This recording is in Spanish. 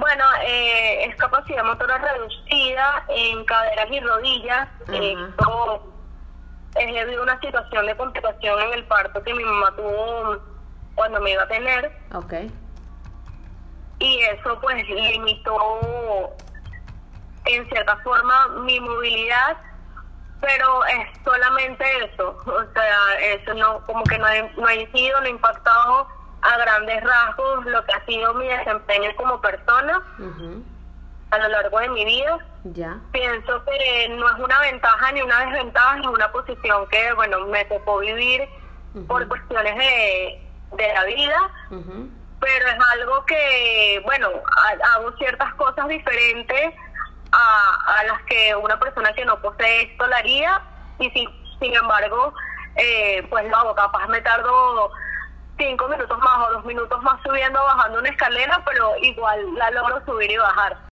Bueno, eh, es capacidad motora reducida en caderas y rodillas. Esto es debido a una situación de complicación en el parto que mi mamá tuvo cuando me iba a tener. Ok. Y eso pues limitó en cierta forma mi movilidad, pero es solamente eso. O sea, eso no, como que no, no ha incidido, no ha impactado grandes rasgos lo que ha sido mi desempeño como persona a lo largo de mi vida. Ya. Pienso que no es una ventaja ni una desventaja, es una posición que, bueno, me tocó vivir por cuestiones de, de la vida, pero es algo que, bueno, hago ciertas cosas diferentes a, a las que una persona que no posee esto la haría, y si, sin embargo, eh, pues lo hago, capaz me tardo cinco minutos más o dos minutos más subiendo o bajando una escalera, pero igual la logro subir y bajar.